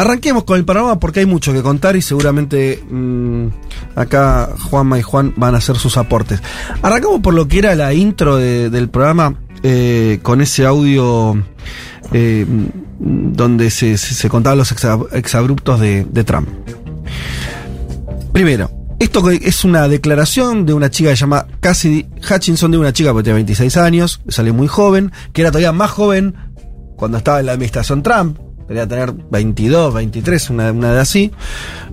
Arranquemos con el panorama porque hay mucho que contar y seguramente mm, acá Juanma y Juan van a hacer sus aportes. Arrancamos por lo que era la intro de- del programa eh, con ese audio eh, donde se, contaban los exa- exabruptos de, Trump. Primero, esto es una declaración de una chica que se llama Cassidy Hutchinson, de una chica que tiene 26 años, salió muy joven, que era todavía más joven cuando estaba en la administración Trump, debería tener 22, 23, una, una edad así,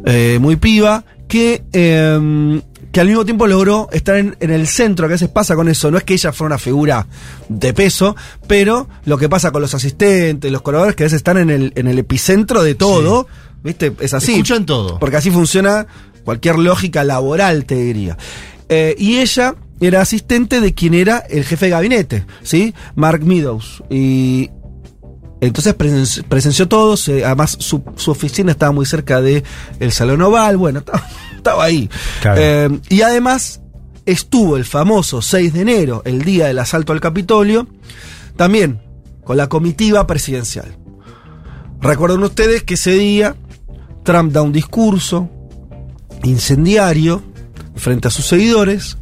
eh, muy piba, que, eh, que al mismo tiempo logró estar en, en el centro, que a veces pasa con eso, no es que ella fuera una figura de peso, pero lo que pasa con los asistentes, los colaboradores, que a veces están en el, en el epicentro de todo, ¿viste? Es así. Escuchan todo. Porque así funciona cualquier lógica laboral, te diría. Eh, y ella era asistente de quien era el jefe de gabinete, ¿sí? Mark Meadows. Y entonces presen- presenció todo, además su, su oficina estaba muy cerca de el Salón Oval, bueno, estaba, estaba ahí. Claro. Eh, y además estuvo el famoso 6 de enero, el día del asalto al Capitolio, también con la comitiva presidencial. Recuerden ustedes que ese día Trump da un discurso incendiario frente a sus seguidores,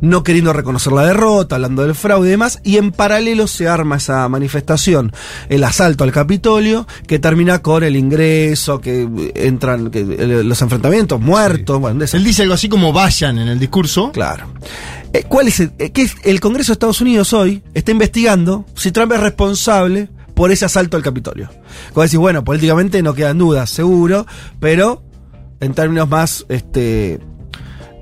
no queriendo reconocer la derrota, hablando del fraude y demás, y en paralelo se arma esa manifestación, el asalto al Capitolio, que termina con el ingreso, que entran que, los enfrentamientos, muertos, bueno, Él dice algo así como vayan en el discurso. Claro. Eh, ¿Cuál es el, eh, qué es- el Congreso de Estados Unidos hoy está investigando si Trump es responsable por ese asalto al Capitolio? Como decís, bueno, políticamente no quedan dudas, seguro, pero en términos más este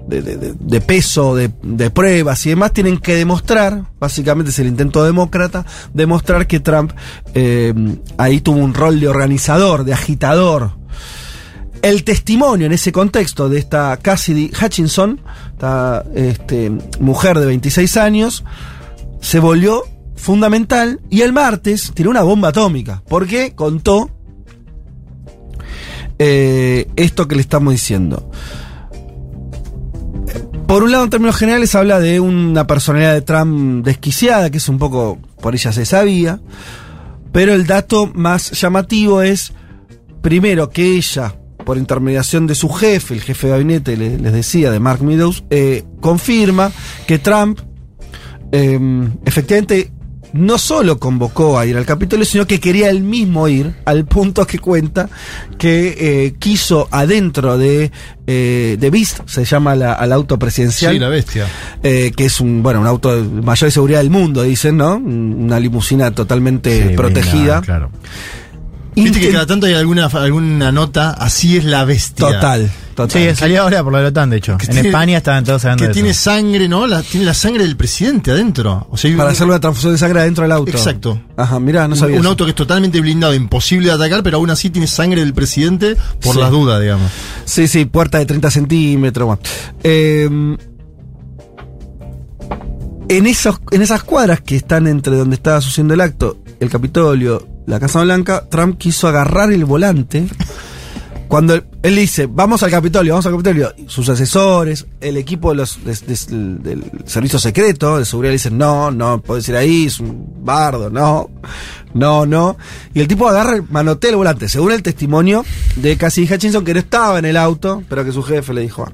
de, de- de- peso, de, de pruebas y demás, tienen que demostrar, básicamente es el intento demócrata, demostrar que Trump eh, ahí tuvo un rol de organizador, de agitador, el testimonio en ese contexto de esta Cassidy Hutchinson, esta este, mujer de 26 años, se volvió fundamental y el martes tiró una bomba atómica, porque contó eh, esto que le estamos diciendo. Por un lado, en términos generales, habla de una personalidad de Trump desquiciada, que es un poco, por ella se sabía, pero el dato más llamativo es, primero, que ella, por intermediación de su jefe, el jefe de gabinete, le- les decía, de Mark Meadows, eh, confirma que Trump eh, efectivamente no solo convocó a ir al Capitolio, sino que quería él mismo ir, al punto que cuenta que eh, quiso adentro de, eh, de Beast, se llama la, al auto presidencial, Sí, la bestia. eh, que es un, bueno, un auto de mayor seguridad del mundo, dicen, ¿no? Una limusina totalmente Sí, protegida. claro. Viste que cada tanto hay alguna, alguna nota, así es la bestia. Total, total. Sí, salió ahora por la OTAN, de hecho. En tiene- España estaban todos hablando Que de tiene eso. sangre, ¿no? La, tiene la sangre del presidente adentro. O sea, hay Para un- hacerle una transfusión de sangre adentro del auto. Exacto. Ajá, mirá, no un, sabía. un eso. auto que es totalmente blindado, imposible de atacar, pero aún así tiene sangre del presidente por Sí. las dudas, digamos. Sí, sí, puerta de 30 centímetros. bueno. Eh, en, esos, en esas cuadras que están entre donde estaba sucediendo el acto, el Capitolio, la Casa Blanca, Trump quiso agarrar el volante. Cuando él, él dice, vamos al Capitolio, vamos al Capitolio, sus asesores, el equipo de los, de- de- del servicio secreto, de seguridad, le dicen, no, no, puedes ir ahí, es un bardo, no, no, no. Y el tipo agarra, manotea el volante, según el testimonio de Cassidy Hutchinson, que no estaba en el auto, pero que su jefe le dijo. "Ah".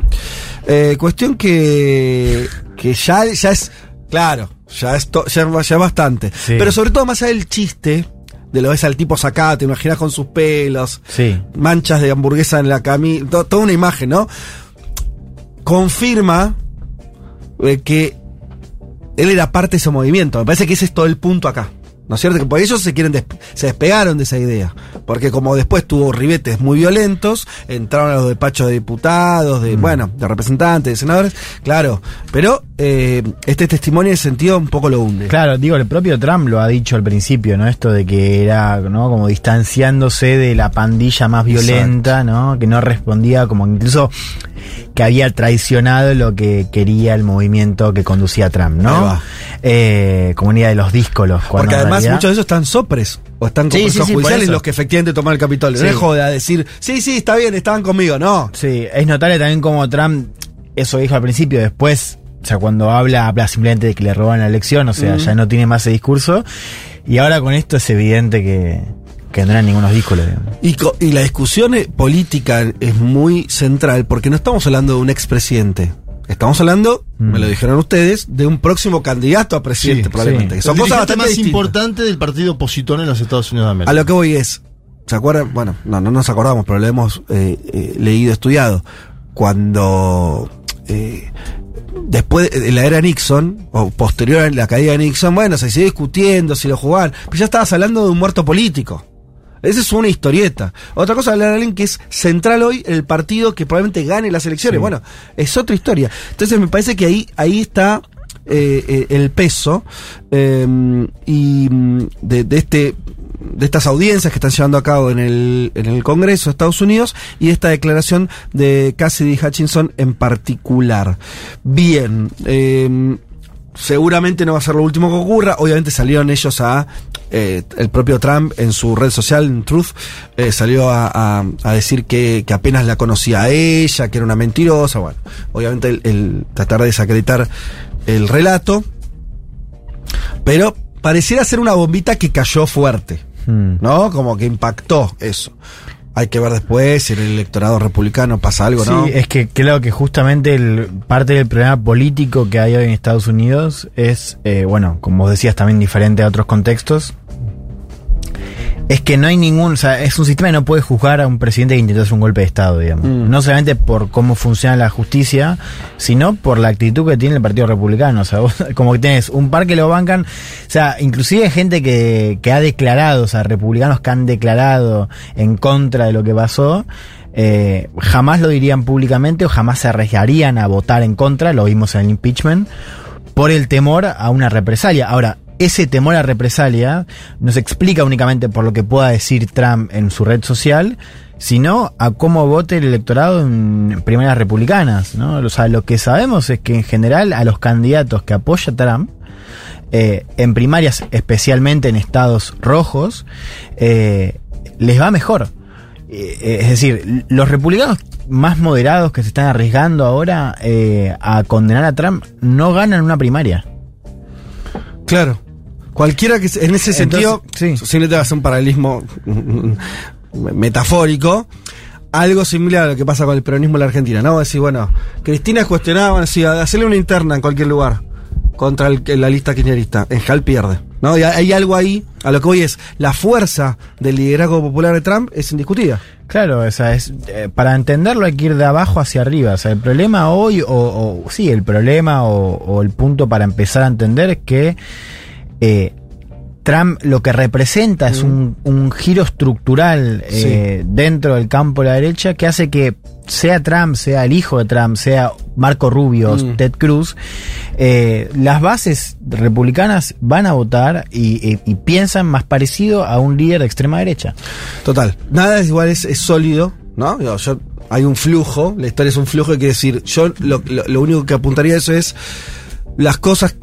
Eh, cuestión que, que ya, ya es, claro, ya es, to- ya, ya es bastante. Sí. Pero sobre todo más allá del chiste, de lo ves al tipo sacado, te imaginas con sus pelos, Sí. manchas de hamburguesa en la camisa, to- toda una imagen, ¿no? Confirma eh, que él era parte de ese movimiento. Me parece que ese es todo el punto acá. ¿No es cierto? Que por ellos se quieren se despegaron de esa idea. Porque como después tuvo ribetes muy violentos, entraron a los despachos de diputados, de, bueno, de representantes, de senadores, claro. Pero eh, este testimonio en ese sentido un poco lo hunde. Claro, digo, el propio Trump lo ha dicho al principio, ¿no? Esto de que era, ¿no? Como distanciándose de la pandilla más violenta, ¿no? Que no respondía, como incluso que había traicionado lo que quería el movimiento que conducía Trump, ¿no? Eh, comunidad de los díscolos. Porque además realidad- muchos de esos están sopres o están con Sí, judiciales los que efectivamente toman el Capitolio. No es joda decir, sí, sí, está bien, estaban conmigo. No. Sí, es notable también como Trump, eso dijo al principio, después, o sea, cuando habla, habla simplemente de que le roban la elección, o sea, ya no tiene más ese discurso. Y ahora con esto es evidente que, que no eran ningunos díscolos, digamos. Y, co- y la discusión eh, política es muy central porque no estamos hablando de un expresidente. Estamos hablando, me lo dijeron ustedes, de un próximo candidato a presidente, Sí, probablemente. sí. Son el cosas bastante más distintas. importante del partido opositor en los Estados Unidos de América. A lo que voy es, ¿se acuerdan? Bueno, no, no nos acordamos, pero lo hemos eh, eh, leído, estudiado. Cuando eh, después de la era Nixon, o posterior a la caída de Nixon, bueno, se sigue discutiendo si lo jugaban, pero ya estabas hablando de un muerto político. Esa es una historieta. Otra cosa, hablar de alguien que es central hoy en el partido que probablemente gane las elecciones. Sí. Bueno, es otra historia. Entonces me parece que ahí, ahí está eh, eh, el peso eh, y mm, de, de este de estas audiencias que están llevando a cabo en el, en el Congreso de Estados Unidos y esta declaración de Cassidy Hutchinson en particular. Bien, eh, seguramente no va a ser lo último que ocurra. Obviamente salieron ellos a. eh, el propio Trump en su red social, en Truth, eh, salió a, a- a decir que, que apenas la conocía a ella, que era una mentirosa. Bueno, obviamente el, el tratar de desacreditar el relato. Pero pareciera ser una bombita que cayó fuerte, Hmm. ¿no? Como que impactó eso. Hay que ver después si el electorado republicano pasa algo, ¿no? Sí, es que creo que justamente el, parte del problema político que hay hoy en Estados Unidos es, eh, bueno, como vos decías, también diferente a otros contextos. Es que no hay ningún, o sea, es un sistema que no puede juzgar a un presidente que intentó hacer un golpe de Estado, digamos. Mm. No solamente por cómo funciona la justicia, sino por la actitud que tiene el Partido Republicano. O sea, vos como que tenés un par que lo bancan, o sea, inclusive gente que, que ha declarado, o sea, republicanos que han declarado en contra de lo que pasó, eh, jamás lo dirían públicamente o jamás se arriesgarían a votar en contra, lo vimos en el impeachment, por el temor a una represalia. Ahora, ese temor a represalia no se explica únicamente por lo que pueda decir Trump en su red social, sino a cómo vote el electorado en primarias republicanas. ¿no? O sea, lo que sabemos es que en general a los candidatos que apoya Trump, eh, en primarias, especialmente en estados rojos, eh, les va mejor. Eh, es decir, los republicanos más moderados que se están arriesgando ahora a condenar a Trump no ganan una primaria. Claro. Cualquiera que se- en ese sentido, sí. simplemente va a ser un paralelismo mm, metafórico, algo similar a lo que pasa con el peronismo en la Argentina, ¿no? Decir, bueno, Cristina es cuestionada, bueno, sí, hacerle una interna en cualquier lugar contra el- la lista kirchnerista. En Hal pierde, ¿no? Y hay algo ahí, a lo que hoy es, la fuerza del liderazgo popular de Trump es indiscutida. Claro, o sea, es, eh, para entenderlo hay que ir de abajo hacia arriba. O sea, el problema hoy, o, o- sí, el problema o, o el punto para empezar a entender es que eh, Trump lo que representa es un, un giro estructural eh, dentro del campo de la derecha que hace que sea Trump, sea el hijo de Trump, sea Marco Rubio, Mm. Ted Cruz, eh, las bases republicanas van a votar y, y- y piensan más parecido a un líder de extrema derecha. Total. Nada es igual, es, es sólido, ¿no? Yo, hay un flujo, la historia es un flujo, que quiere decir, yo lo, lo- lo único que apuntaría a eso es las cosas.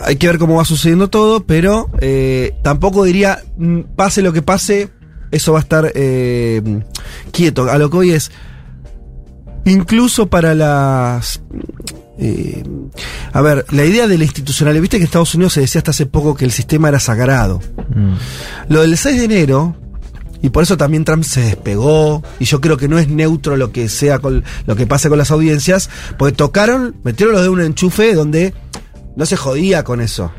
Hay que ver cómo va sucediendo todo, pero eh, tampoco diría, mm, pase lo que pase, eso va a estar eh, quieto. A lo que hoy es, incluso para las... eh, a ver, la idea de la institucionalidad, viste que en Estados Unidos se decía hasta hace poco que el sistema era sagrado. Mm. Lo del 6 de enero, y por eso también Trump se despegó, y yo creo que no es neutro lo que sea con lo que pase con las audiencias, porque tocaron, metieron los de un enchufe donde no se jodía con eso.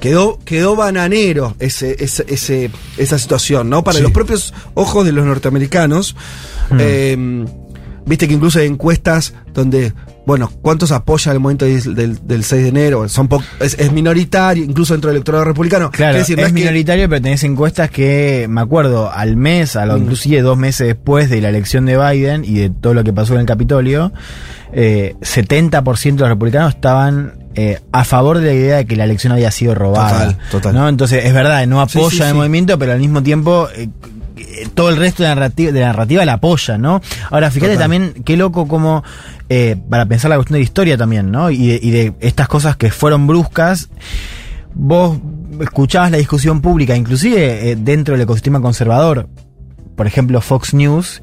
Quedó, quedó bananero ese, ese, ese- esa situación, ¿no? Para Sí. los propios ojos de los norteamericanos. Mm. eh, Viste que incluso hay encuestas donde, bueno, ¿cuántos apoyan el movimiento del, del- del 6 de enero? Son es, es minoritario, incluso dentro del electorado republicano. Claro, Quiere decir, no es que- minoritario, pero tenés encuestas que, me acuerdo, al mes, a lo, Mm. inclusive dos meses después de la elección de Biden y de todo lo que pasó en el Capitolio, eh, 70% de los republicanos estaban eh, a favor de la idea de que la elección había sido robada. Total, total. ¿no? Entonces, es verdad, no apoya sí, el sí. movimiento, pero al mismo tiempo... eh, eh, todo el resto de la narrativa, de la narrativa la apoya, ¿no? Ahora, fíjate Total. también qué loco como, eh, para pensar la cuestión de la historia también, ¿no? Y de, y de estas cosas que fueron bruscas, vos escuchabas la discusión pública, inclusive dentro del ecosistema conservador, por ejemplo Fox News,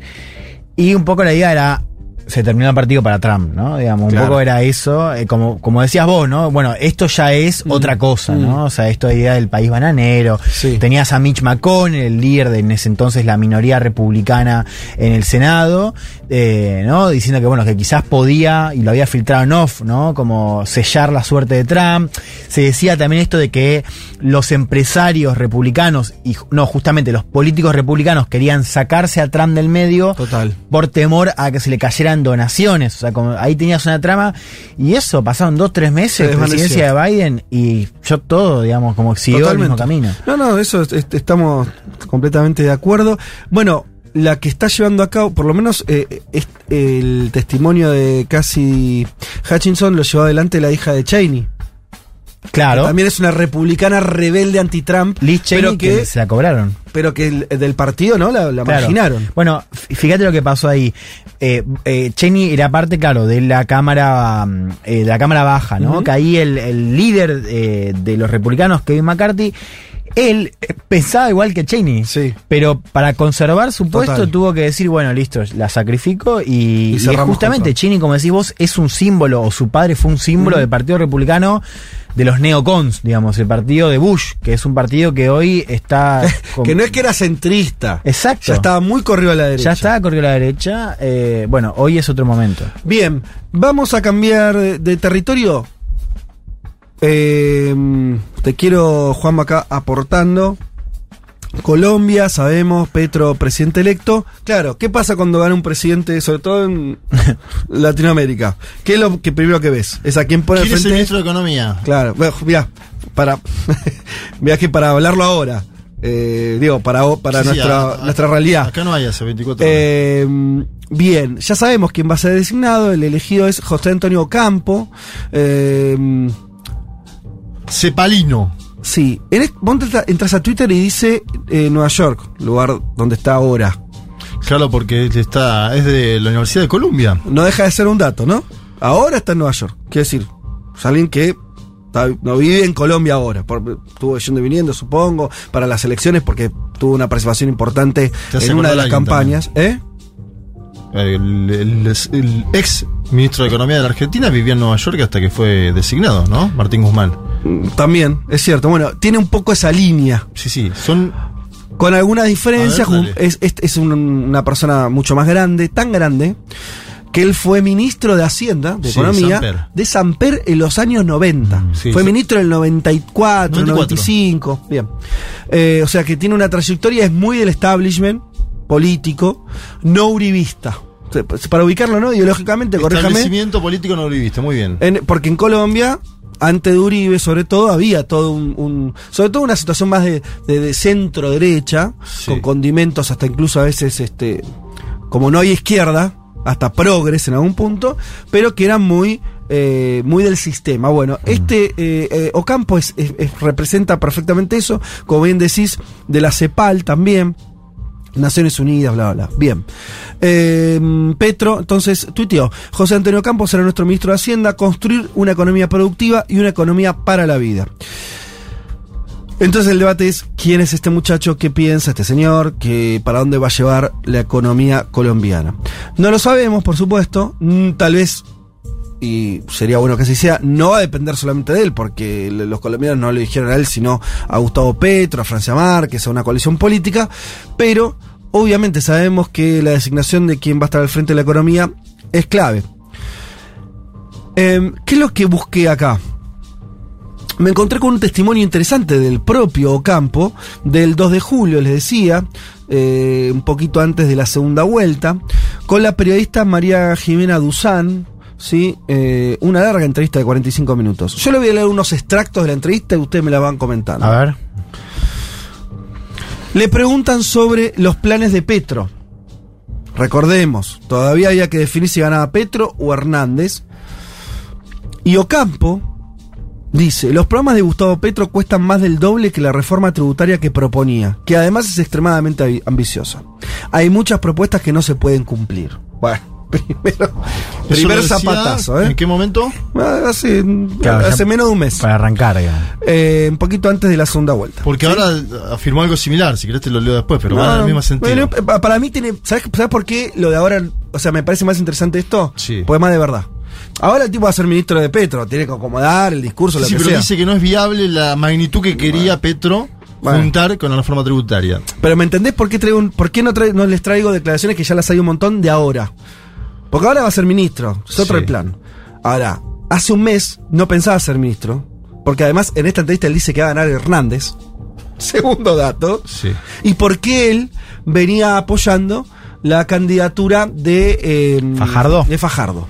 y un poco la idea era, se terminó el partido para Trump, ¿no? Digamos, un Claro. poco era eso, eh, como, como decías vos, ¿no? Bueno, esto ya es otra cosa, ¿no? O sea, esto idea del país bananero. Sí. Tenías a Mitch McConnell, el líder de en ese entonces la minoría republicana en el Senado, eh, ¿no? Diciendo que, bueno, que quizás podía, y lo había filtrado en off, ¿no? Como sellar la suerte de Trump. Se decía también esto de que los empresarios republicanos, y no, justamente los políticos republicanos querían sacarse a Trump del medio Total. por temor a que se le cayeran donaciones. O sea, como ahí tenías una trama. Y eso, pasaron dos, tres Se meses presidencia de Biden y yo todo, digamos, como siguió el mismo camino. No, no, eso es- es- estamos completamente de acuerdo. Bueno, la que está llevando a cabo, por lo menos eh, es- el testimonio de Cassie Hutchinson lo llevó adelante la hija de Cheney. Claro. También es una republicana rebelde anti-Trump, Liz Cheney pero que, que, se la cobraron. pero que el- del partido, ¿no? La, la Claro. marginaron. Bueno, fíjate lo que pasó ahí. Eh, eh, Cheney era parte, claro, de la cámara, mm, eh, de la cámara baja, ¿no? Que ahí el, el líder eh, de los republicanos, Kevin McCarthy, él eh, pensaba igual que Cheney. Sí. Pero para conservar su puesto Total. tuvo que decir, bueno, listo, la sacrifico y, y justamente Cheney, como decís vos, es un símbolo, o su padre fue un símbolo del Partido Republicano de los neocons, digamos, el partido de Bush, que es un partido que hoy está... con- Que no es que era centrista. Exacto. Ya estaba muy corrido a la derecha. Ya está, corrió a la derecha. eh, bueno, hoy es otro momento. Bien, vamos a cambiar de territorio. Eh, te quiero, Juan, acá aportando. Colombia, sabemos, Petro, presidente electo. Claro, ¿qué pasa cuando gana un presidente, sobre todo en Latinoamérica? ¿Qué es lo que primero que ves? Es a quien pone ¿Quién es el frente. ministro de Economía? Claro, bueno, mira, para, mira que para hablarlo ahora, eh, digo, para, para Sí, sí, nuestra, a- a- nuestra realidad. Acá no hay hace 24 horas. Eh, bien, ya sabemos quién va a ser designado. El elegido es José Antonio Campo. Eh, Cepalino. sí, vos entra- entras a Twitter y dice eh, Nueva York, lugar donde está ahora. Claro, porque está, es de la Universidad de Columbia. No deja de ser un dato, ¿no? Ahora está en Nueva York. Quiere decir, es alguien que está- no vive en Colombia ahora. por- estuvo yendo y viniendo, supongo, para las elecciones porque tuvo una participación importante en una de las campañas. ¿Eh? El, el- el ex ministro de Economía de la Argentina vivía en Nueva York hasta que fue designado, ¿no? Martín Guzmán. También, es cierto. Bueno, tiene un poco esa línea. Sí, sí, son Con algunas diferencias, ver, es, es- es un- una persona mucho más grande, tan grande, que él fue ministro de Hacienda, de Sí, Economía, Samper. de Samper en los años 90. Mm, sí, fue sí. ministro del 94, 94. 95. Bien. Eh, o sea que tiene una trayectoria, es muy del establishment político, no uribista. Para ubicarlo, ¿no? Ideológicamente, corréjame. establecimiento político no viviste, muy bien. En- porque en Colombia, antes de Uribe, sobre todo, había todo un. un- sobre todo una situación más de, de- de centro derecha, Sí. con condimentos hasta incluso a veces, este como no hay izquierda, hasta progres en algún punto, pero que eran muy. eh, muy del sistema. Bueno, este eh, eh, Ocampo es- es- es- representa perfectamente eso, como bien decís, de la CEPAL también, Naciones Unidas, bla, bla, bla. Bien. Eh, Petro, entonces, tuiteó, José Antonio Campos será nuestro ministro de Hacienda, construir una economía productiva y una economía para la vida. Entonces el debate es quién es este muchacho, qué piensa este señor, que para dónde va a llevar la economía colombiana. No lo sabemos, por supuesto, mm, tal vez y sería bueno que así sea, no va a depender solamente de él, porque los colombianos no le dijeron a él, sino a Gustavo Petro, a Francia Márquez, a una coalición política, pero obviamente sabemos que la designación de quien va a estar al frente de la economía es clave. Em, ¿Qué es lo que busqué acá? Me encontré con un testimonio interesante del propio Ocampo, del 2 de julio, les decía, eh, un poquito antes de la segunda vuelta, con la periodista María Jimena Duzán, ¿sí? Eh, una larga entrevista de 45 minutos. Yo le voy a leer unos extractos de la entrevista y ustedes me la van comentando. A ver. Le preguntan sobre los planes de Petro. Recordemos, todavía había que definir si ganaba Petro o Hernández. Y Ocampo dice, los programas de Gustavo Petro cuestan más del doble que la reforma tributaria que proponía, que además es extremadamente ambi- ambiciosa. Hay muchas propuestas que no se pueden cumplir. Bueno, primero, primer zapatazo, ¿eh? ¿En qué momento? Ah, Hace, Claro, hace menos de un mes. Para arrancar, digamos. Eh, un poquito antes de la segunda vuelta. Porque ahora afirmó algo similar, si querés te lo leo después, pero No, va en el mismo sentido. Bueno, pa- para mí tiene. ¿sabes, ¿Sabes por qué lo de ahora o sea, me parece más interesante esto, Sí. pues más de verdad. Ahora el tipo va a ser ministro de Petro, tiene que acomodar el discurso, lo Sí, que pero sea. dice que no es viable la magnitud que quería Petro Bueno. juntar con la reforma tributaria. Pero ¿me entendés por qué, traigo un- por qué no, trae- no les traigo declaraciones que ya las hay un montón de ahora? Porque ahora va a ser ministro, es otro Sí. el plan. Ahora, hace un mes no pensaba ser ministro, porque además en esta entrevista él dice que va a ganar Hernández. Segundo dato. Sí. Y por qué él venía apoyando la candidatura de eh, Fajardo. De Fajardo.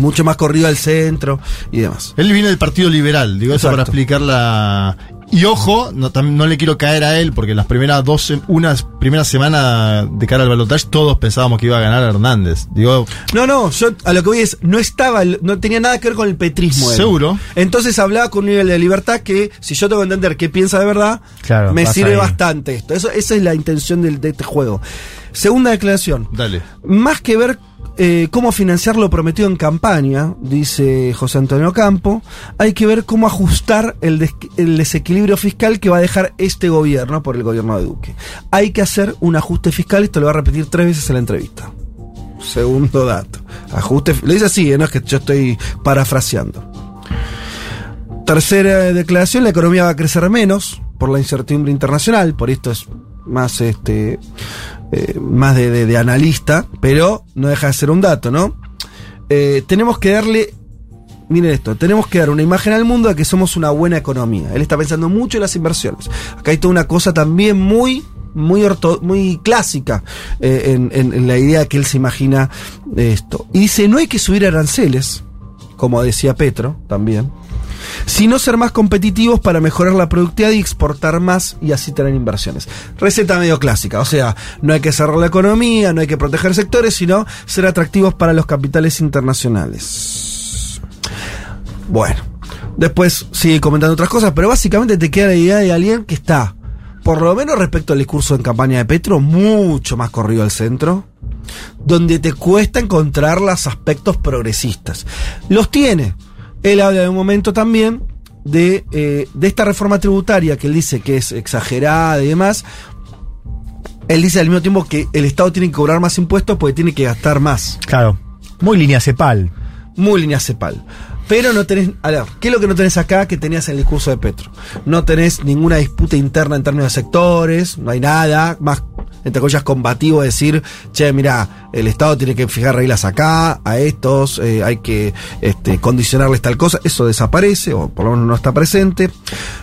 Mucho más corrido al centro y demás. Él viene del Partido Liberal, digo eso para explicar la. Y ojo, no, tam- no le quiero caer a él, porque las primeras dos, unas primeras semanas de cara al balotaje, todos pensábamos que iba a ganar Hernández. Digo, No, no, yo a lo que voy es, no estaba, no tenía nada que ver con el petrismo. él. Seguro. Entonces hablaba con un nivel de libertad que, si yo tengo que entender qué piensa de verdad, Claro, me sirve ahí. bastante esto. Eso, esa es la intención del- de este juego. Segunda declaración. dale. Más que ver eh, cómo financiar lo prometido en campaña, dice José Antonio Campo, hay que ver cómo ajustar el, des- el desequilibrio fiscal que va a dejar este gobierno por el gobierno de Duque. Hay que hacer un ajuste fiscal, esto lo va a repetir tres veces en la entrevista. Segundo dato. Ajuste, lo dice así, ¿eh? no es que yo estoy parafraseando. Tercera declaración, la economía va a crecer menos por la incertidumbre internacional, por esto es más este eh, más de, de- analista, pero no deja de ser un dato, ¿no? Eh, tenemos que darle, miren esto, tenemos que dar una imagen al mundo de que somos una buena economía. Él está pensando mucho en las inversiones. Acá hay toda una cosa también muy muy orto- muy clásica eh, en, en- en la idea que él se imagina de esto. Y dice, no hay que subir aranceles, como decía Petro también, sino ser más competitivos para mejorar la productividad y exportar más y así tener inversiones. Receta medio clásica, o sea, no hay que cerrar la economía, no hay que proteger sectores, sino ser atractivos para los capitales internacionales. Bueno, después sigue comentando otras cosas, pero básicamente te queda la idea de alguien que está, por lo menos respecto al discurso en campaña de Petro, mucho más corrido al centro, donde te cuesta encontrar los aspectos progresistas. Los tiene. Él habla de un momento también de, eh, de esta reforma tributaria que él dice que es exagerada y demás. Él dice al mismo tiempo que el Estado tiene que cobrar más impuestos porque tiene que gastar más. Claro. Muy línea cepal. Muy línea cepal. Pero no tenés. A ver, ¿qué es lo que no tenés acá que tenías en el discurso de Petro? No tenés ninguna disputa interna en términos de sectores, no hay nada. Más, entre comillas, combativo decir, che, mira, el Estado tiene que fijar reglas acá, a estos, eh, hay que este, condicionarles tal cosa. Eso desaparece, o por lo menos no está presente.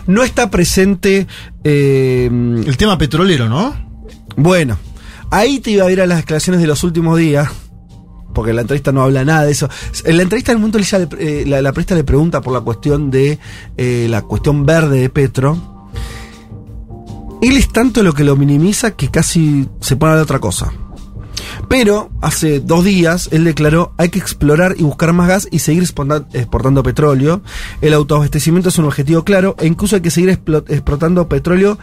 No está presente. eh, El tema petrolero, ¿no? bueno, ahí te iba a ir a las declaraciones de los últimos días, porque en la entrevista no habla nada de eso. En la entrevista del mundo ella le- eh, la, la le pregunta por la cuestión de eh, la cuestión verde de Petro. Él es tanto lo que lo minimiza que casi se pone a hablar de otra cosa. Pero hace dos días él declaró hay que explorar y buscar más gas y seguir exporta- exportando petróleo. El autoabastecimiento es un objetivo claro e incluso hay que seguir explo- exportando petróleo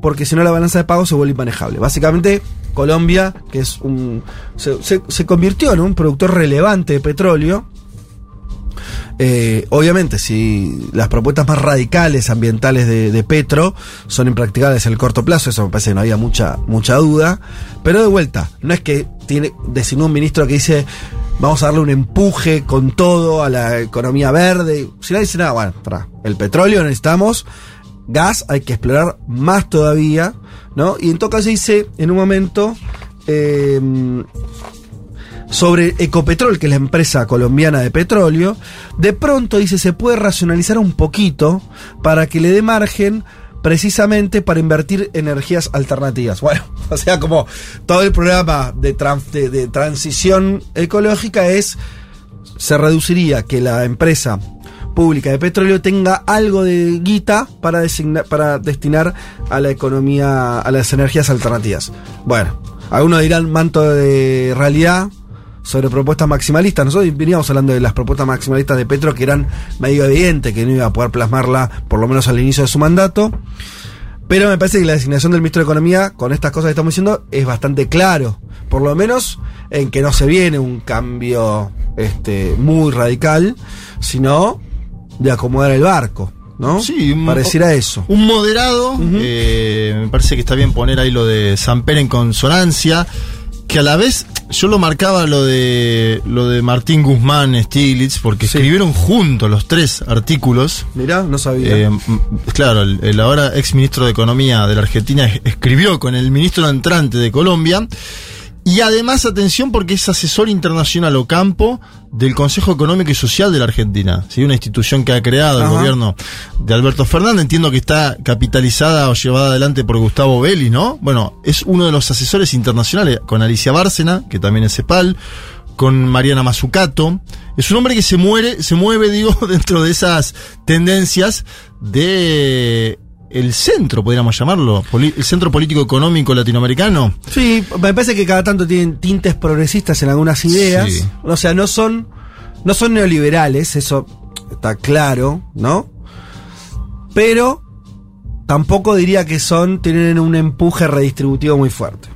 porque si no la balanza de pago se vuelve inmanejable. Básicamente Colombia, que es un se convirtió en un productor relevante de petróleo. Eh, obviamente, si las propuestas más radicales ambientales de, Petro son impracticables en el corto plazo, eso me parece que no había mucha, mucha duda. Pero de vuelta, no es que tiene designó un ministro que dice vamos a darle un empuje con todo a la economía verde. Si no dice nada, bueno, pará, el petróleo necesitamos, gas hay que explorar más todavía, ¿no? Y en todo caso dice en un momento. eh, sobre Ecopetrol, que es la empresa colombiana de petróleo, de pronto dice se puede racionalizar un poquito para que le dé margen precisamente para invertir energías alternativas. Bueno, o sea, como todo el programa de, de- transición ecológica es, se reduciría que la empresa pública de petróleo tenga algo de guita para, para destinar a la economía, a las energías alternativas. Bueno, algunos dirán manto de realidad sobre propuestas maximalistas. Nosotros veníamos hablando de las propuestas maximalistas de Petro que eran medio evidente que no iba a poder plasmarla por lo menos al inicio de su mandato. Pero me parece que la designación del ministro de Economía, con estas cosas que estamos diciendo, es bastante claro. Por lo menos en que no se viene un cambio este, muy radical, sino de acomodar el barco. ¿no? Sí, un- pareciera eso. Un moderado, eh, me parece que está bien poner ahí lo de Samper en consonancia, que a la vez yo lo marcaba lo de lo de Martín Guzmán Stiglitz, porque Sí. escribieron juntos los tres artículos. Mirá, no sabía. Eh, claro, el, el ahora ex ministro de Economía de la Argentina es- escribió con el ministro entrante de Colombia. Y además, atención, porque es asesor internacional o campo del Consejo Económico y Social de la Argentina. ¿sí? Una institución que ha creado el Ajá. gobierno de Alberto Fernández. Entiendo que está capitalizada o llevada adelante por Gustavo Belli, ¿no? Bueno, es uno de los asesores internacionales con Alicia Bárcena, que también es CEPAL, con Mariana Mazzucato. Es un hombre que se muere, se mueve, digo, dentro de esas tendencias de el centro, podríamos llamarlo, el centro político económico latinoamericano. Sí, me parece que cada tanto tienen tintes progresistas en algunas ideas. Sí. O sea, no son, no son neoliberales, eso está claro, ¿no? Pero tampoco diría que son, tienen un empuje redistributivo muy fuerte.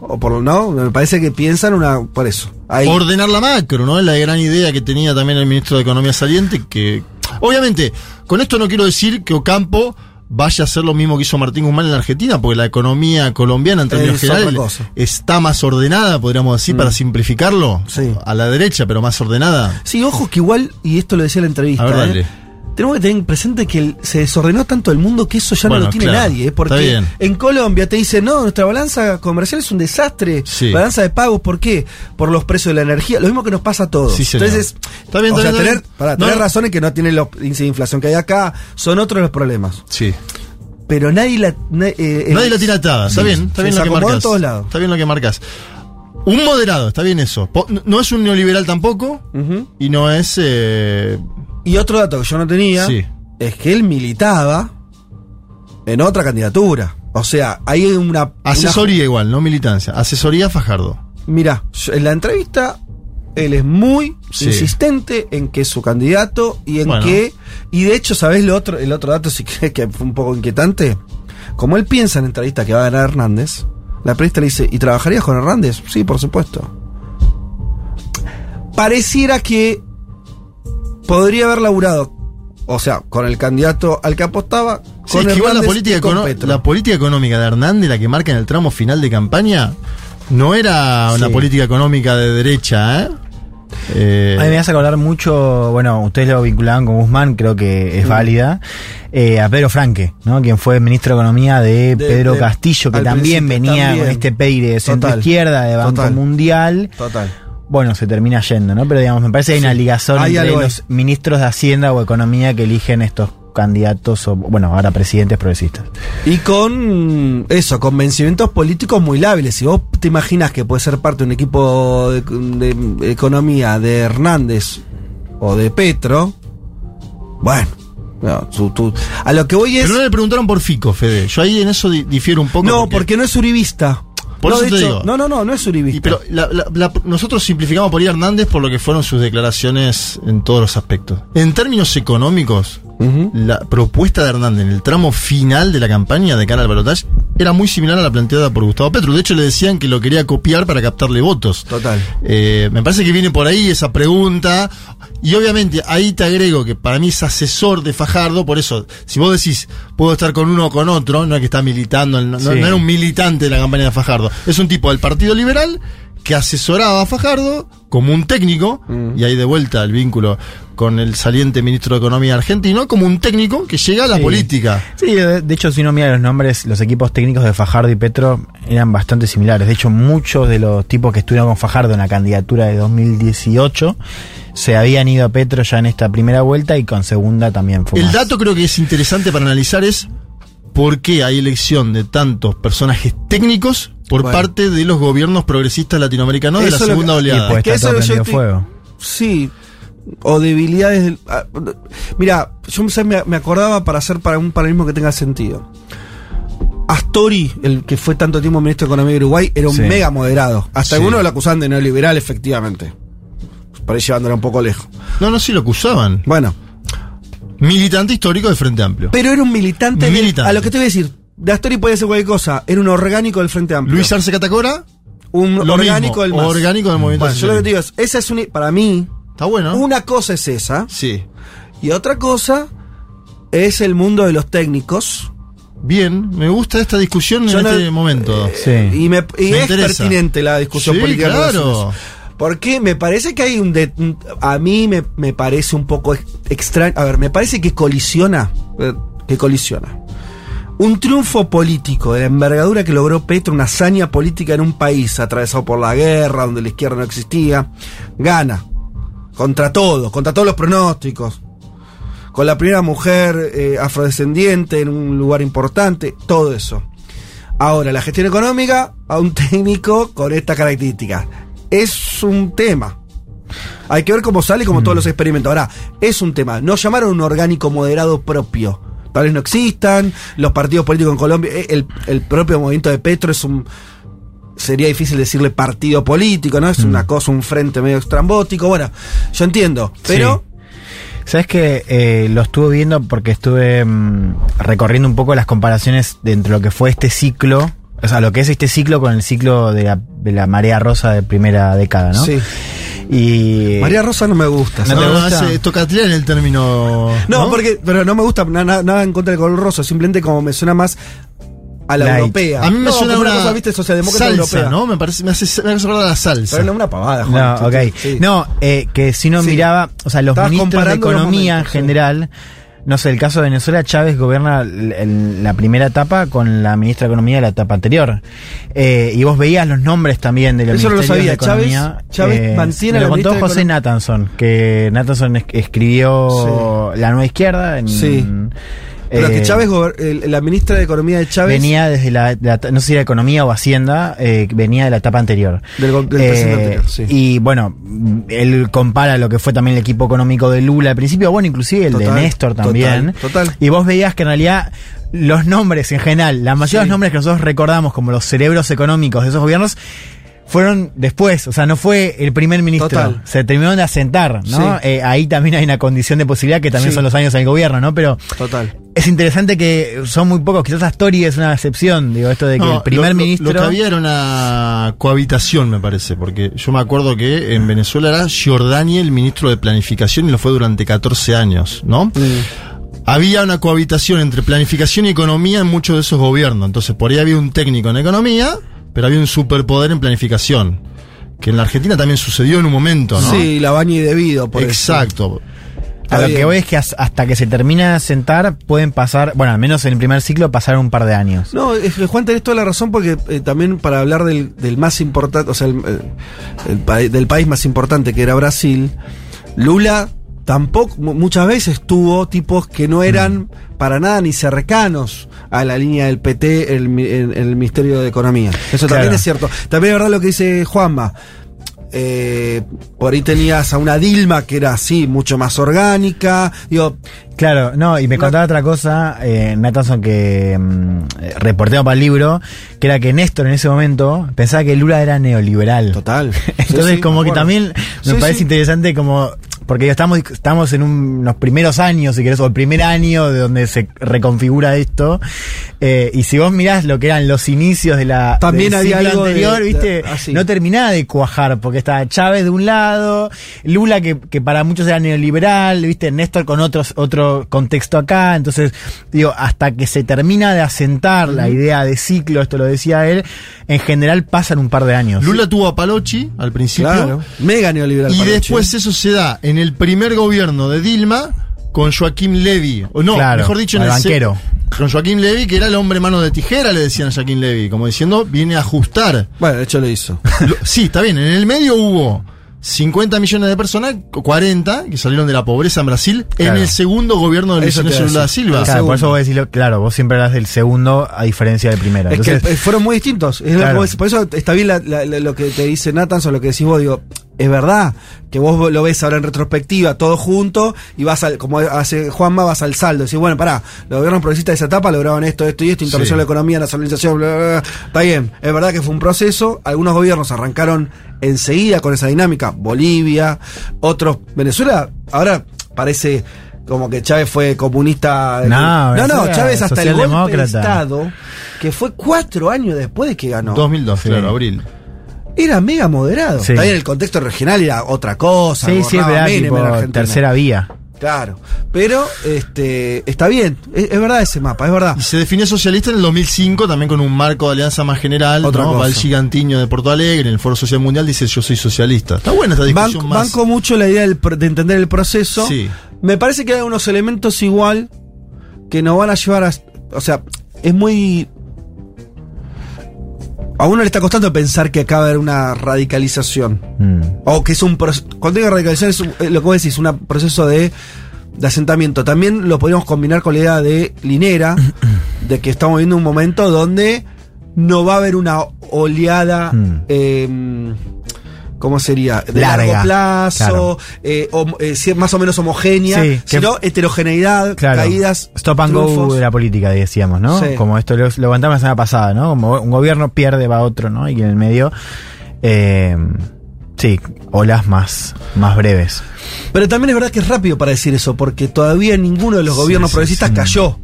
O por no, me parece que piensan una, por eso. Ahí. Ordenar la macro, ¿no? Es la gran idea que tenía también el ministro de Economía saliente, que obviamente, con esto no quiero decir que Ocampo vaya a hacer lo mismo que hizo Martín Guzmán en la Argentina, porque la economía colombiana en términos Es generales está más ordenada, podríamos decir, para simplificarlo, Sí. a la derecha, pero más ordenada. Sí, ojo que igual, y esto lo decía en la entrevista, A ver, ¿eh? Tenemos que tener presente que el- se desordenó tanto el mundo que eso ya Bueno, no lo tiene claro. nadie. ¿eh? Porque en Colombia te dicen, no, nuestra balanza comercial es un desastre. Sí. Balanza de pagos, ¿por qué? Por los precios de la energía. Lo mismo que nos pasa a todos. Sí. Entonces, Está bien, o está sea, bien, está tener, bien. para tener no. razones que no tienen los índices de inflación que hay acá, son otros los problemas. Sí. Pero nadie la. na- eh, el- Nadie la tiene atada, está Sí, bien, está bien lo que marcas. en todos lados. Está bien lo que marcas. Un moderado, está bien eso. No- es un neoliberal tampoco, y no es. eh, Y otro dato que yo no tenía Sí. es que él militaba en otra candidatura. O sea, hay una. una- asesoría igual, no militancia. Asesoría Fajardo. Mira, yo- en la entrevista él es muy Sí. insistente en que es su candidato y en Bueno. que y de hecho, ¿sabés lo otro el otro dato si crees que fue un poco inquietante? Como él piensa en la entrevista que va a ganar Hernández, la periodista le dice, "¿Y trabajarías con Hernández?" Sí, por supuesto. Pareciera que podría haber laburado o sea, con el candidato al que apostaba, Sí, con es que igual la política, con la económica de Hernández, la que marca en el tramo final de campaña, no era una Sí. política económica de derecha, ¿eh? Eh, A mí me hace acordar mucho, bueno, ustedes lo vinculaban con Guzmán, creo que es válida, eh, a Pedro Franque, ¿no? Quien fue ministro de Economía de, De- Pedro de- Castillo, que también venía también. con este peire de centro izquierda, de Banco Total. Mundial. Total. Bueno, se termina yendo, ¿no? Pero digamos, me parece que hay una ligazón Hay entre algo los ministros de Hacienda o Economía que eligen estos candidatos, o, bueno, ahora presidentes progresistas. Y con eso, convencimientos políticos muy lábiles. Si vos te imaginas que puede ser parte de un equipo de, de economía de Hernández o de Petro, bueno, no, tú- tú- a lo que voy es. pero no le preguntaron por Fico, Fede. Yo ahí en eso di- difiero un poco. no, porque no es uribista. Por No, eso te hecho, digo. No, no, no, no es uribista. Y pero la- la- la- nosotros simplificamos por ahí a Hernández por lo que fueron sus declaraciones en todos los aspectos. En términos económicos, La propuesta de Hernández en el tramo final de la campaña de cara al balotaje era muy similar a la planteada por Gustavo Petro. De hecho, le decían que lo quería copiar para captarle votos. Total. Eh, me parece que viene por ahí esa pregunta. Y obviamente ahí te agrego que para mí es asesor de Fajardo. Por eso, si vos decís, puedo estar con uno o con otro, no es que está militando, no, no- Sí. no era un militante de la campaña de Fajardo. Es un tipo del Partido Liberal que asesoraba a Fajardo como un técnico, Mm. y ahí de vuelta el vínculo con el saliente ministro de Economía argentino, como un técnico que llega a la Sí. política. Sí, de, de hecho, si uno mira los nombres, los equipos técnicos de Fajardo y Petro eran bastante similares. De hecho, muchos de los tipos que estuvieron con Fajardo en la candidatura de 2018 se habían ido a Petro ya en esta primera vuelta y con segunda también fue. El más. dato creo que es interesante para analizar es por qué hay elección de tantos personajes técnicos por Bueno. parte de los gobiernos progresistas latinoamericanos de la segunda que- Y oleada. pues Que está eso todo yo prendido estoy- fuego. Sí. O debilidades del. ah, mira, yo me, me acordaba para hacer para un paralelismo que tenga sentido. Astori, el que fue tanto tiempo ministro de Economía de Uruguay, era un Sí. mega moderado. Hasta Sí. algunos lo acusaban de neoliberal, efectivamente. Por ahí llevándolo un poco lejos. No, no, sí lo acusaban. Bueno, Militante histórico de Frente Amplio. pero era un militante. Militante. a lo que te voy a decir, de Astori podía ser cualquier cosa. Era un orgánico del Frente Amplio. Luis Arce Catacora, un lo orgánico mismo, del MAS. orgánico del movimiento Bueno, yo lo que te digo es, esa es una, para mí, Está bueno. una cosa es esa. Sí. Y otra cosa es el mundo de los técnicos, Bien, me gusta esta discusión Yo en no- este momento. Sí. Y, me, y Me es interesa. pertinente la discusión Sí, política. claro. Porque me parece que hay un... de- un- a mí me, me parece un poco ex- extraño. A ver, me parece que colisiona. eh, Que colisiona. Un triunfo político de la envergadura que logró Petro, una hazaña política en un país atravesado por la guerra, donde la izquierda no existía, gana. Contra todo, contra todos los pronósticos. Con la primera mujer eh, afrodescendiente en un lugar importante, todo eso. Ahora, la gestión económica a un técnico con esta característica. Es un tema. Hay que ver cómo sale, como todos los experimentos. Ahora, es un tema. No llamaron un orgánico moderado propio. Tal vez no existan. Los partidos políticos en Colombia. eh, El, el propio movimiento de Petro es un. Sería difícil decirle partido político, ¿no? Es una cosa, un frente medio extrambótico. Bueno, yo entiendo. Pero. Sabes que eh, lo estuve viendo porque estuve mm, recorriendo un poco las comparaciones de entre lo que fue este ciclo, o sea, lo que es este ciclo con el ciclo de la, de la marea rosa de primera década, ¿no? Sí. Y María Rosa no me gusta. ¿No No, gusta? hace tocatlear en el término. No, porque, pero no me gusta na- na- nada en contra del color rosa, simplemente como me suena más a la Light. europea. A mí me No, suena una, cosa, viste, socialdemócrata salsa, europea. ¿no? Me parece, me hace, me hace acordar a la salsa. Pero no una pavada, Juan. No, ok. Sí. No, eh, que si no Sí. miraba, o sea, los Estabas ministros de Economía momentos, en general, no sé, el caso de Venezuela, Chávez gobierna la primera etapa con la ministra de Economía de la etapa anterior. Eh, y vos veías los nombres también de los Eso lo sabía. de Chávez- Economía. Chávez mantiene me a la lo contó de José Econom- Nathanson, que Nathanson es- escribió La Nueva Izquierda en... Sí. Pero eh, que Chávez, la ministra de Economía de Chávez. Venía desde la, no sé si era Economía o Hacienda, eh, venía de la etapa anterior. Del del Eh, presidente anterior, sí. Y bueno, él compara lo que fue también el equipo económico de Lula al principio, bueno, inclusive el Total, de Néstor también. total, total. Y vos veías que en realidad los nombres en general, la mayoría de los nombres que nosotros recordamos como los cerebros económicos de esos gobiernos, fueron después, o sea, no fue el primer ministro. Total. Se terminó de asentar, ¿no? Sí. Eh, ahí también hay una condición de posibilidad que también Sí. son los años del gobierno, ¿no? Pero Total. es interesante que son muy pocos, quizás Astori es una excepción, digo, esto de que No, el primer lo- lo- ministro... Lo, que había era una cohabitación, me parece, porque yo me acuerdo que en Venezuela era Giordani el ministro de Planificación y lo fue durante 14 años, ¿no? Había una cohabitación entre planificación y economía en muchos de esos gobiernos. Entonces, por ahí había un técnico en economía, pero había un superpoder en planificación. Que en la Argentina también sucedió en un momento, ¿no? Sí, la baña y debido, por eso. Exacto. A Está lo que voy es que as- hasta que se termina de sentar pueden pasar, bueno, al menos en el primer ciclo pasaron un par de años. No, es que Juan tenés toda la razón porque eh, también para hablar del, del más importante, o sea, el, el- el pa- del país más importante que era Brasil, Lula tampoco, mu- muchas veces tuvo tipos que no eran para nada ni cercanos a la línea del PT el, en- en el Ministerio de Economía. Eso también es cierto. También es verdad lo que dice Juanma. Eh, por ahí tenías a una Dilma que era así, mucho más orgánica. Digo, Claro, no, y me contaba otra cosa, eh, que mm, reporteo para el libro, que era que Néstor en ese momento pensaba que Lula era neoliberal. total. Entonces, Sí, sí, como que también me Sí, parece interesante como, porque estamos, estamos en un- unos primeros años, si querés, o el primer año de donde se reconfigura esto, eh, y si vos mirás lo que eran los inicios de la También del había algo de- anterior, de- viste, no terminaba de cuajar, porque estaba Chávez de un lado, Lula que, que para muchos era neoliberal, viste, Néstor con otros, otro contexto acá, entonces, digo, hasta que se termina de asentar la idea de ciclo, esto lo decía él, en general pasan un par de años. Lula tuvo a Palochi al principio. Claro. Mega neoliberal. Y Palochi. después eso se da en el primer gobierno de Dilma con Joaquín Levy. O no, Claro, mejor dicho, en el banquero. Con Joaquín Levy, que era el hombre mano de tijera, le decían a Joaquín Levy, como diciendo, viene a ajustar. Bueno, de hecho lo hizo. Lo- sí, está bien, en el medio hubo 50 millones de personas, 40, que salieron de la pobreza en Brasil, Claro. en el segundo gobierno de Luis Lula da. Silva. Claro, por eso voy a decirlo, claro, vos siempre hablas del segundo a diferencia del primero. Es Entonces, que eh, fueron muy distintos. Es Claro. vos- por eso está bien la- la- la- lo que te dice Nathan o lo que decís vos. Digo, es verdad que vos lo ves ahora en retrospectiva, todo junto, y vas al, como hace Juanma, vas al saldo. Decís, bueno, pará, los gobiernos progresistas de esa etapa lograron esto, esto y esto, intervención Sí. la economía, nacionalización, bla, bla, bla. Está bien, es verdad que fue un proceso. Algunos gobiernos arrancaron enseguida con esa dinámica. Bolivia, otros, Venezuela, ahora parece. Como que Chávez fue comunista. No, no, Chávez hasta el golpe de. Estado, que fue cuatro años después de que ganó. 2002, Sí. claro, abril. Era mega moderado. Sí. También el contexto regional era otra cosa. sí, sí, es gobernaba verdad, Menem tipo, tercera vía. Claro. Pero este está bien. Es, es verdad ese mapa, es verdad. Y se definió socialista en el 2005 también con un marco de alianza más general. Otra ¿no? cosa. Va el gigantiño de Porto Alegre, en el Foro Social Mundial dice yo soy socialista. Está buena esta discusión Ban- más. Banco mucho la idea del de entender el proceso. Sí. Me parece que hay unos elementos igual que nos van a llevar a. O sea, es muy. A uno le está costando pensar que acaba de haber una radicalización. Mm. O que es un proceso. Cuando digo radicalización, es un- eh, lo que vos decís, un proceso de, de asentamiento. También lo podríamos combinar con la idea de Linera, de que estamos viviendo un momento donde no va a haber una oleada. Mm. eh, ¿Cómo sería? De Larga, largo plazo, claro. eh, eh, más o menos homogénea, Sí, que- sino heterogeneidad, Claro. caídas. Stop and go de la política, decíamos, ¿no? Sí. Como esto lo, lo contamos la semana pasada, ¿no? Como un gobierno pierde, va otro, ¿no? Y en el medio. eh, sí, olas más, más breves. Pero también es verdad que es rápido para decir eso, porque todavía ninguno de los gobiernos sí, progresistas sí. cayó.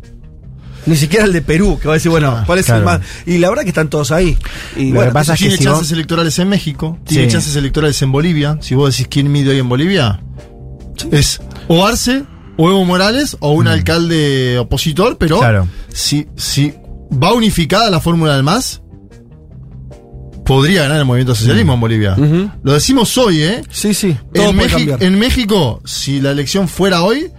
Ni siquiera el de Perú, que va a decir, bueno, ¿cuál es el más? Y la verdad que están todos ahí. Y Lo bueno, que pasa es que tiene si chances vos- electorales en México, tiene Sí. chances electorales en Bolivia. Si vos decís quién mide hoy en Bolivia, es o Arce, o Evo Morales, o un alcalde opositor, pero Mm. Claro. si, si va unificada la fórmula del MAS, podría ganar el movimiento socialismo en Bolivia. Lo decimos hoy, ¿eh? sí, sí, todo En, puede México- cambiar. en México, si la elección fuera hoy,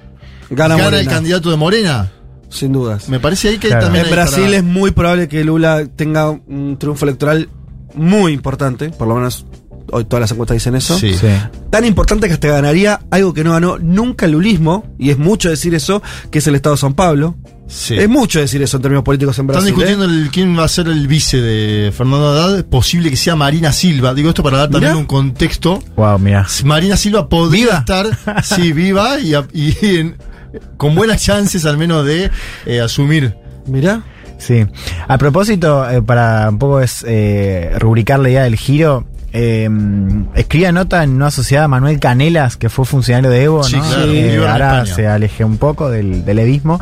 Gana, gana, el candidato de Morena. Sin dudas. Me parece ahí que Claro. también En Brasil para- es muy probable que Lula tenga un triunfo electoral muy importante, por lo menos hoy todas las encuestas dicen eso. Sí. Sí. Tan importante que hasta ganaría algo que no ganó nunca el lulismo, y es mucho decir eso, que es el Estado de San Pablo. Sí. Es mucho decir eso en términos políticos en Están Brasil. discutiendo ¿eh? el- quién va a ser el vice de Fernando Haddad. Es posible que sea Marina Silva. Digo esto para dar también Mirá. un contexto. Wow, mira. Marina Silva podría ¿Viva? estar, sí, viva y, y en- con buenas chances al menos de eh, asumir. Mirá. Sí. A propósito, eh, para un poco es eh, rubricar la idea del giro, eh, escribía nota en una sociedad Manuel Canelas, que fue funcionario de Evo, Sí, ¿no? claro, Eh, ahora se alejé un poco del, del evismo.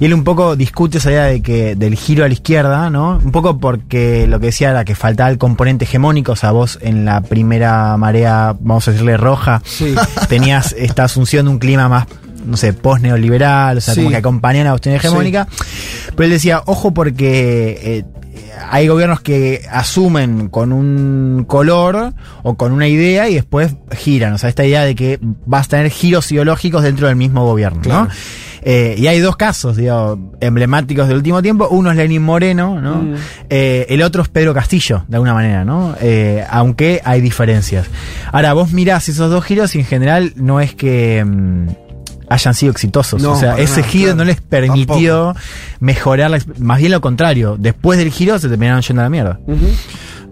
Y él un poco discute esa idea de que del giro a la izquierda, ¿no? Un poco porque lo que decía era que faltaba el componente hegemónico, o sea, vos en la primera marea, vamos a decirle roja, Sí. tenías esta asunción de un clima más, no sé, post-neoliberal, o sea, Sí. como que acompañan a la cuestión hegemónica. Pero él decía, ojo porque eh, hay gobiernos que asumen con un color o con una idea y después giran. O sea, esta idea de que vas a tener giros ideológicos dentro del mismo gobierno, Claro. ¿no? Eh, y hay dos casos, digo, emblemáticos del último tiempo. Uno es Lenín Moreno, ¿no? Mm. Eh, el otro es Pedro Castillo, de alguna manera, ¿no? Eh, aunque hay diferencias. Ahora, vos mirás esos dos giros y en general no es que mm, hayan sido exitosos. No, o sea, ese nada, giro claro. no les permitió mejorar, la más bien lo contrario. Después del giro se terminaron yendo a la mierda.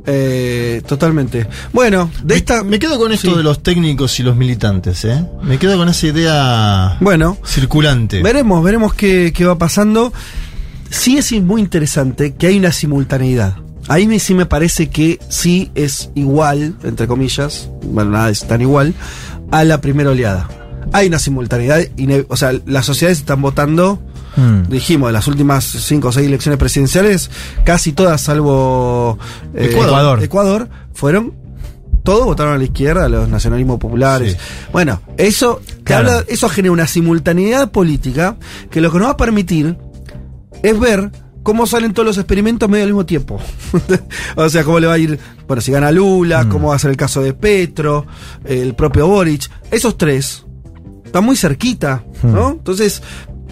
Eh, totalmente. Bueno, de esta. Me quedo con esto Sí. de los técnicos y los militantes, ¿eh? Me quedo con esa idea Bueno, circulante. veremos, veremos qué, qué va pasando. Sí es muy interesante que hay una simultaneidad. Ahí me, sí me parece que sí es igual, entre comillas, bueno, nada es tan igual, a la primera oleada. Hay una simultaneidad, o sea, las sociedades están votando, Mm. dijimos, en las últimas cinco o seis elecciones presidenciales, casi todas, salvo eh, Ecuador. Ecuador, fueron, todos votaron a la izquierda, a los nacionalismos populares. Sí. Bueno, eso, Claro. habla- eso genera una simultaneidad política que lo que nos va a permitir es ver cómo salen todos los experimentos medio al mismo tiempo. o sea, cómo le va a ir, bueno, si gana Lula, Mm. cómo va a ser el caso de Petro, el propio Boric. Esos tres están muy cerquita, ¿no? Entonces,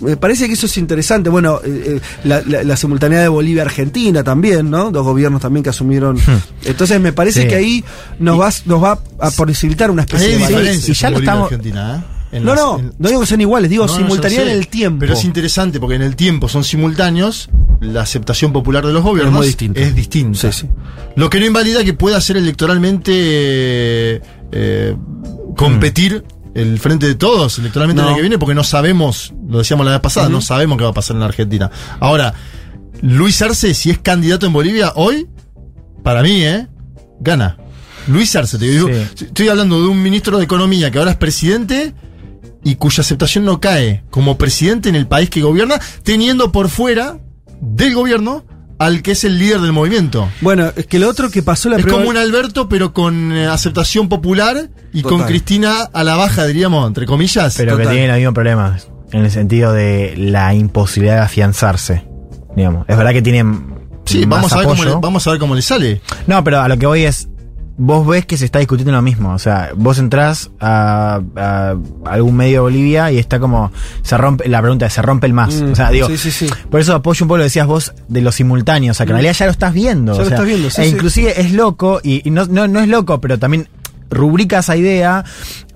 me parece que eso es interesante. Bueno, eh, eh, la, la- la simultaneidad de Bolivia-Argentina también, ¿no? Dos gobiernos también que asumieron. Entonces, me parece Sí. que ahí nos va, nos va a posibilitar una especie de balance. diferencias y ya lo estamos- Argentina, ¿eh? En No, las- no, en- no digo que sean iguales, digo No, no, simultaneidad en el tiempo. Pero es interesante porque en el tiempo son simultáneos, la aceptación popular de los gobiernos muy distinta. es distinta. Sí, sí. Lo que no invalida que pueda ser electoralmente eh, competir el frente de todos electoralmente el año que viene, porque no sabemos, lo decíamos la vez pasada, no sabemos qué va a pasar en la Argentina. Ahora, Luis Arce, si es candidato en Bolivia hoy, para mí, ¿eh? Gana. Luis Arce, te digo, Sí. estoy hablando de un ministro de Economía que ahora es presidente y cuya aceptación no cae como presidente en el país que gobierna, teniendo por fuera del gobierno al que es el líder del movimiento. Bueno, es que lo otro que pasó la Es primera- como un Alberto, pero con eh, aceptación popular y con. Cristina a la baja, diríamos, entre comillas. Pero que Total. tiene los mismos problemas. En el sentido de la imposibilidad de afianzarse. Digamos. Es verdad que tienen. sí, más vamos a, ver cómo le, vamos a ver cómo le sale. No, pero a lo que voy es. Vos ves que se está discutiendo lo mismo. O sea, vos entrás a, a algún medio de Bolivia y está como. Se rompe. La pregunta es: ¿se rompe el más? Mm, o sea, digo. sí, sí, sí. Por eso apoyo un poco lo decías vos de lo simultáneo. O sea, que en realidad ya lo estás viendo. Ya o lo sea, estás viendo, sí, E inclusive es loco, y, y no, no, no es loco, pero también rubrica esa idea.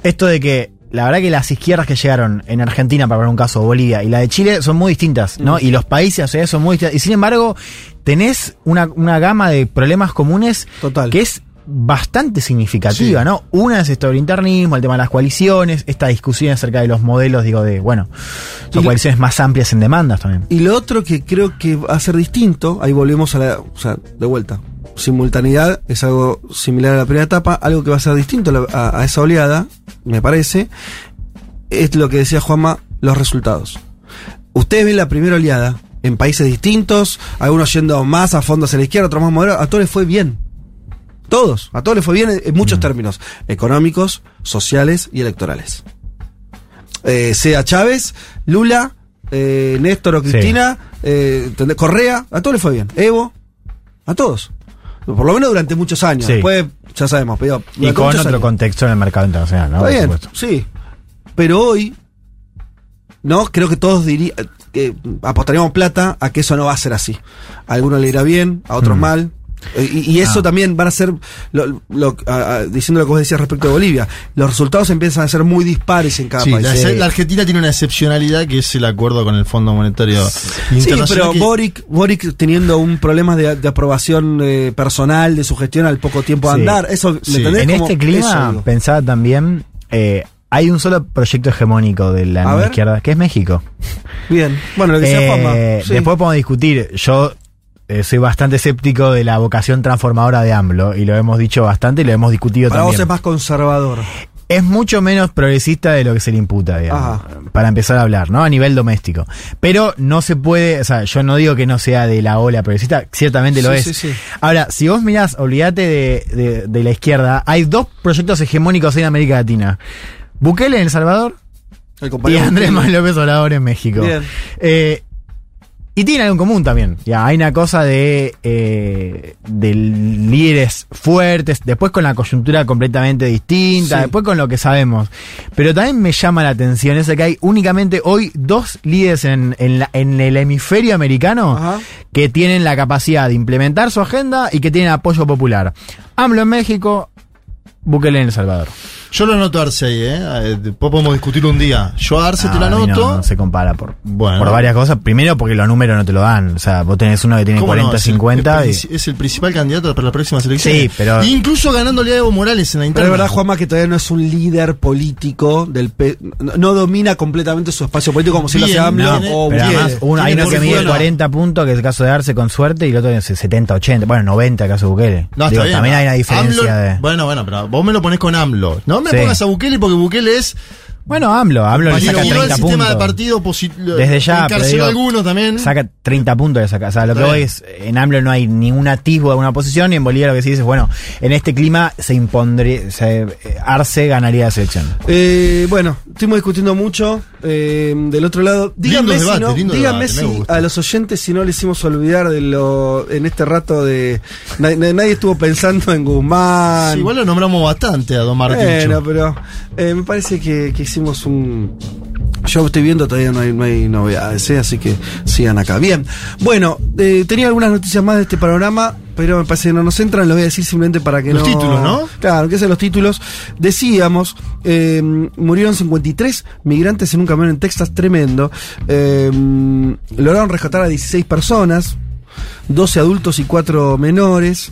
Esto de que. La verdad que las izquierdas que llegaron en Argentina, para poner un caso, Bolivia y la de Chile son muy distintas, ¿no? Y los países, o sea, son muy distintas. Y sin embargo, tenés una, una gama de problemas comunes Total. que es bastante significativa, Sí. ¿no? Una es esto del internismo, el tema de las coaliciones, esta discusión acerca de los modelos, digo, de, bueno, son coaliciones más amplias en demandas también. Y lo otro que creo que va a ser distinto, ahí volvemos a la, o sea, de vuelta. Simultaneidad es algo similar a la primera etapa, algo que va a ser distinto a- a esa oleada, me parece, es lo que decía Juanma, los resultados. Ustedes ven la primera oleada en países distintos, algunos yendo más a fondo hacia la izquierda, otros más moderados, a todos les fue bien. Todos, a todos les fue bien en, en muchos términos, económicos, sociales y electorales. Eh, sea Chávez, Lula, eh, Néstor o Sí. Cristina, eh. Correa, a todos les fue bien. Evo, a todos. Por lo menos durante muchos años. Sí. Después, ya sabemos, pero Y con otro años. contexto en el mercado internacional, ¿no? Está bien, sí. Pero hoy, no, creo que todos diría, que apostaríamos plata a que eso no va a ser así. A algunos le irá bien, a otros Mm. mal. Y, y eso Ah. también van a ser, lo, lo- a- a- diciendo lo que vos decías respecto de Bolivia, los resultados empiezan a ser muy dispares en cada Sí, país. la, Sí. la Argentina tiene una excepcionalidad que es el acuerdo con el Fondo Monetario Sí, pero que- Boric, Boric teniendo un problema de, de aprobación eh, personal de su gestión al poco tiempo de Sí. andar, eso, ¿me entendés? En Como este clima, eso, pensaba también, eh, hay un solo proyecto hegemónico de la izquierda, que es México. Bien, bueno, lo que decía Eh, Juanma. sí. Después podemos discutir. Yo eh, soy bastante escéptico de la vocación transformadora de AMLO, y lo hemos dicho bastante y lo hemos discutido Para también. vos es más conservador. es mucho menos progresista de lo que se le imputa, digamos, Ajá. para empezar a hablar, ¿no? A nivel doméstico. Pero no se puede, o sea, yo no digo que no sea de la ola progresista, ciertamente lo Sí, es. sí, sí. Ahora, si vos mirás, olvídate de, de- de la izquierda, hay dos proyectos hegemónicos en América Latina. Bukele en El Salvador El y Andrés. Manuel López Obrador en México. Bien. Eh, y tienen algo en común también. Ya, hay una cosa de, eh, de líderes fuertes, después con la coyuntura completamente distinta, Sí. después con lo que sabemos. Pero también me llama la atención eso de que hay únicamente hoy dos líderes en, en, la- en el hemisferio americano Ajá. que tienen la capacidad de implementar su agenda y que tienen apoyo popular. AMLO en México, Bukele en El Salvador. Yo lo anoto a Arce ahí, ¿eh? Eh, Después podemos discutir un día. Yo a Arce te lo anoto. No, no se compara por, Bueno. por varias cosas. Primero porque los números no te lo dan. O sea, vos tenés uno que tiene ¿Cómo no? 40, Es el- 50 y... Es, el, es principal candidato para las próximas elecciones. Sí, pero- Incluso ganándole a Evo Morales en la Pero interna. es verdad, Juanma, que todavía no es un líder político del P- no, domina completamente su espacio político como si lo hace AMLO no, o Pero Bukele. además, uno, hay uno que mide currículum. 40 puntos, que es el caso de Arce con suerte, y el otro tiene 70, 80, bueno, 90 el caso de Bukele. No, está Digo, bien. también hay una diferencia AMLO- de... Bueno, bueno, pero vos me lo ponés con AMLO. No me Sí. pongas a Bukele porque Bukele es. Bueno, AMLO, AMLO le saca Tiró el 30 sistema puntos. de partido posi- Desde ya, pero Encarceló algunos también. Saca 30 puntos de saca. O sea, lo que bien. es, en AMLO no hay ningún atisbo de una posición, y en Bolivia lo que se dice es, bueno, en este clima se impondría, se, Arce ganaría la selección. Eh, bueno, estuvimos discutiendo mucho. eh, del otro lado, díganme, si, no- díganme debate, si a los oyentes si no les hicimos olvidar de lo en este rato de nadie, nadie estuvo pensando en Guzmán. Sí, igual lo nombramos bastante a Don Martín. Bueno, pero eh, me parece que, que hicimos un. Yo estoy viendo, todavía no hay, no hay novedades, ¿eh? así que sigan acá. Bien, bueno, eh, tenía algunas noticias más de este panorama, pero me parece que no nos entran, lo voy a decir simplemente para que Los no. títulos, ¿no? Claro, que sean los títulos. Decíamos, eh, murieron 53 migrantes en un camión en Texas, tremendo. Eh, lograron rescatar a 16 personas, 12 adultos y 4 menores.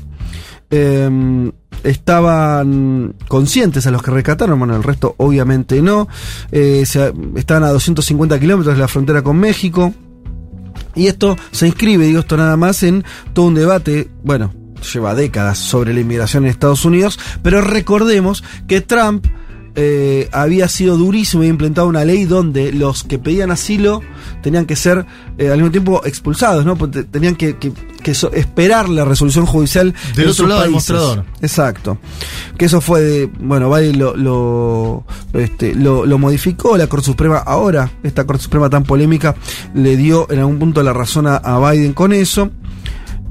Eh, estaban conscientes a los que rescataron, bueno, el resto obviamente no. Se- estaban a 250 kilómetros de la frontera con México. Y esto se inscribe, digo esto nada más, en todo un debate, bueno, lleva décadas sobre la inmigración en Estados Unidos, pero recordemos que Trump eh, había sido durísimo y implementado una ley donde los que pedían asilo tenían que ser eh, al mismo tiempo expulsados, ¿no? Porque Tenían que, que- que eso- esperar la resolución judicial Del otro lado del mostrador. Exacto. Que eso fue de, bueno, Biden lo, lo, este, lo, lo modificó la Corte Suprema ahora, esta Corte Suprema tan polémica, le dio en algún punto la razón a, a Biden con eso.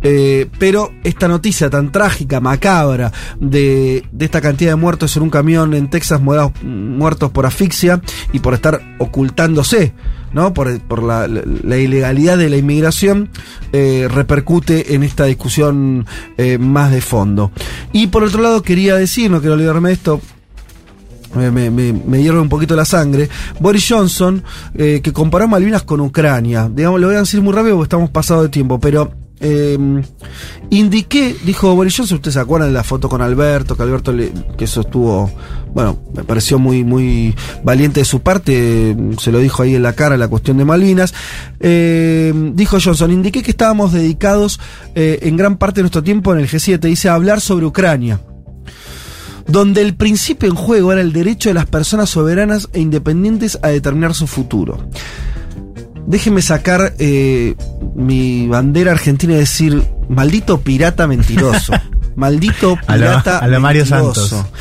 Eh, pero esta noticia tan trágica, macabra, de, de esta cantidad de muertos en un camión en Texas, muertos, por asfixia y por estar ocultándose, ¿no? Por, la, la- ilegalidad de la inmigración, eh, repercute en esta discusión eh, más de fondo. Y por otro lado, quería decir, no quiero olvidarme de esto, me, me, hierve un poquito la sangre. Boris Johnson, que comparó Malvinas con Ucrania. Digamos, lo voy a decir muy rápido porque estamos pasados de tiempo, pero eh, indiqué, dijo Boris Johnson, ustedes se acuerdan de la foto con Alberto, que Alberto, le- que eso estuvo, bueno, me pareció muy, muy valiente de su parte, se lo dijo ahí en la cara la cuestión de Malvinas. Eh, dijo Johnson, indiqué que estábamos dedicados eh, en gran parte de nuestro tiempo en el G7, dice, a hablar sobre Ucrania donde el principio en juego era el derecho de las personas soberanas e independientes a determinar su futuro. Déjeme sacar eh, mi bandera argentina y decir, maldito pirata mentiroso. maldito A lo- pirata a lo Mario mentiroso. Santos.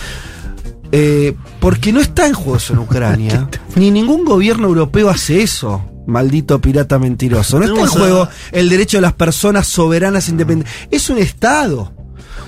Eh, porque no está en juego eso en Ucrania. Ni ningún gobierno europeo hace eso. Maldito pirata mentiroso. No está en juego el derecho de las personas soberanas independientes. Es un Estado.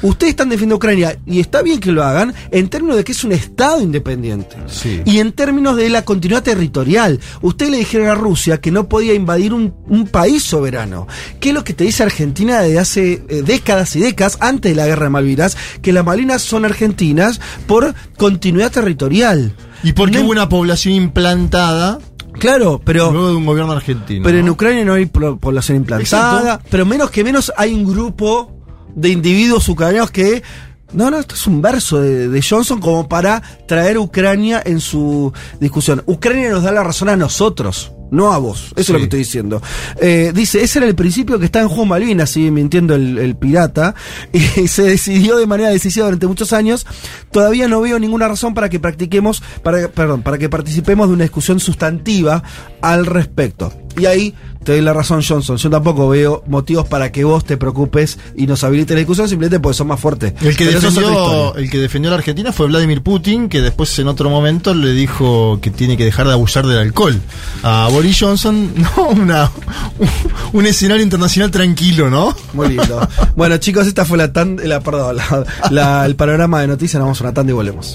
Ustedes están defendiendo Ucrania y está bien que lo hagan en términos de que es un Estado independiente. Sí. Y en términos de la continuidad territorial. Ustedes le dijeron a Rusia que no podía invadir un, un país soberano. ¿Qué es lo que te dice Argentina desde hace eh, décadas y décadas, antes de la guerra de Malvinas? Que las Malvinas son argentinas por continuidad territorial. Y porque No- hubo una población implantada Claro, pero... luego de un gobierno argentino. Pero en. Ucrania no hay población implantada, Exacto. pero menos que menos hay un grupo de individuos ucranianos que... No, no, esto es un verso de, de Johnson como para traer Ucrania en su discusión. Ucrania nos da la razón a nosotros, no a vos. Eso es lo que estoy diciendo. Eh, dice, ese era el principio que está en juego Malvinas, sigue mintiendo el, el pirata, y se decidió de manera decisiva durante muchos años. Todavía no veo ninguna razón para que practiquemos, para, perdón, para que participemos de una discusión sustantiva al respecto. Y ahí te doy la razón, Johnson. Yo tampoco veo motivos para que vos te preocupes y nos habilites la discusión simplemente porque son más fuertes. El que, Pero es defendió, el que defendió a la Argentina fue Vladimir Putin, que después en otro momento le dijo que tiene que dejar de abusar del alcohol. A Boris Johnson, no, una, un, un escenario internacional tranquilo, ¿no? Muy lindo. bueno, chicos, esta fue la tan, la, perdón, la- la- el panorama de noticias. Nos vamos a una tanda y volvemos.